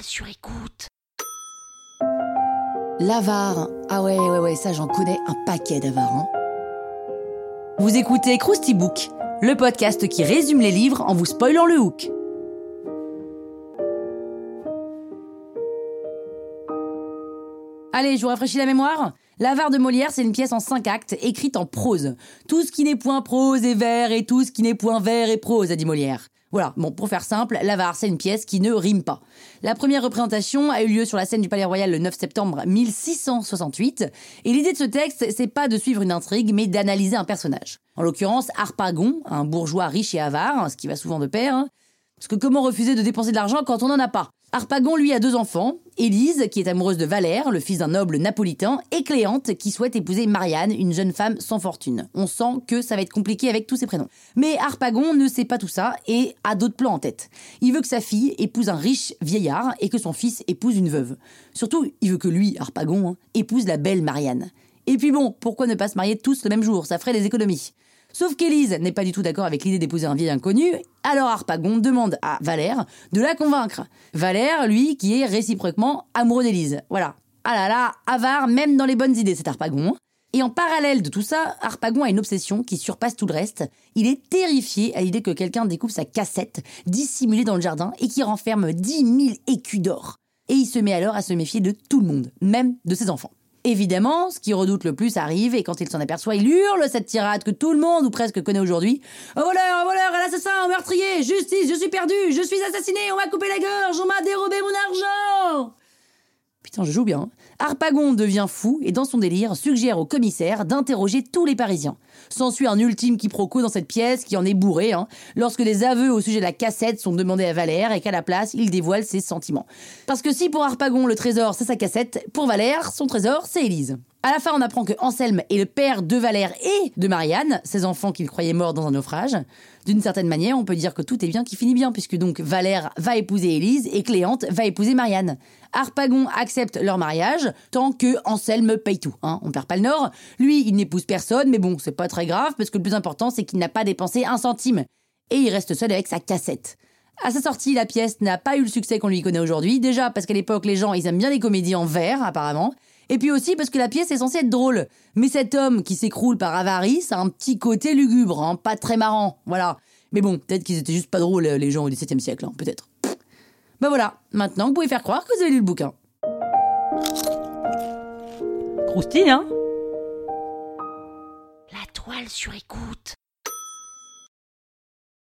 Sur écoute. L'avare. Ah ouais, ouais, ouais, ça j'en connais un paquet d'avares. Hein. Vous écoutez Krusty Book, le podcast qui résume les livres en vous spoilant le hook. Allez, je vous rafraîchis la mémoire. L'avare de Molière, c'est une pièce en cinq actes, écrite en prose. Tout ce qui n'est point prose est vers, et tout ce qui n'est point vers est prose, a dit Molière. Voilà, bon, pour faire simple, l'avare, c'est une pièce qui ne rime pas. La première représentation a eu lieu sur la scène du Palais Royal le 9 septembre 1668, et l'idée de ce texte, c'est pas de suivre une intrigue, mais d'analyser un personnage. En l'occurrence, Harpagon, un bourgeois riche et avare, ce qui va souvent de pair, hein. parce que comment refuser de dépenser de l'argent quand on n'en a pas? Harpagon, lui, a deux enfants. Élise, qui est amoureuse de Valère, le fils d'un noble napolitain, et Cléante, qui souhaite épouser Marianne, une jeune femme sans fortune. On sent que ça va être compliqué avec tous ces prénoms. Mais Harpagon ne sait pas tout ça et a d'autres plans en tête. Il veut que sa fille épouse un riche vieillard et que son fils épouse une veuve. Surtout, il veut que lui, Harpagon, hein, épouse la belle Marianne. Et puis bon, pourquoi ne pas se marier tous le même jour? Ça ferait des économies. Sauf qu'Élise n'est pas du tout d'accord avec l'idée d'épouser un vieil inconnu, alors Harpagon demande à Valère de la convaincre. Valère, lui, qui est réciproquement amoureux d'Élise. Voilà. Ah là là, avare même dans les bonnes idées, cet Harpagon. Et en parallèle de tout ça, Harpagon a une obsession qui surpasse tout le reste. Il est terrifié à l'idée que quelqu'un découpe sa cassette, dissimulée dans le jardin, et qui renferme 10 000 écus d'or. Et il se met alors à se méfier de tout le monde, même de ses enfants. Évidemment, ce qu'il redoute le plus arrive et quand il s'en aperçoit, il hurle cette tirade que tout le monde ou presque connaît aujourd'hui. Un voleur, un voleur, un assassin, un meurtrier, justice, je suis perdu, je suis assassiné, on m'a coupé la gorge, on m'a dérobé. Putain, je joue bien. Hein. Harpagon devient fou et dans son délire suggère au commissaire d'interroger tous les Parisiens. S'ensuit un ultime quiproquo dans cette pièce qui en est bourré, hein, lorsque des aveux au sujet de la cassette sont demandés à Valère et qu'à la place, il dévoile ses sentiments. Parce que si pour Harpagon le trésor c'est sa cassette, pour Valère, son trésor c'est Élise. À la fin, on apprend que Anselme est le père de Valère et de Marianne, ses enfants qu'il croyait morts dans un naufrage. D'une certaine manière, on peut dire que tout est bien qui finit bien, puisque donc Valère va épouser Élise et Cléante va épouser Marianne. Harpagon accepte leur mariage tant que Anselme paye tout. Hein. On perd pas le nord. Lui, il n'épouse personne, mais bon, c'est pas très grave, parce que le plus important, c'est qu'il n'a pas dépensé un centime. Et il reste seul avec sa cassette. À sa sortie, la pièce n'a pas eu le succès qu'on lui connaît aujourd'hui. Déjà parce qu'à l'époque, les gens, ils aiment bien les comédies en verre, apparemment. Et puis aussi parce que la pièce est censée être drôle. Mais cet homme qui s'écroule par avarice a un petit côté lugubre, hein, pas très marrant. Voilà. Mais bon, peut-être qu'ils étaient juste pas drôles, les gens au XVIIe siècle, hein, peut-être. Ben voilà, maintenant vous pouvez faire croire que vous avez lu le bouquin. Croustille, hein? La toile sur écoute.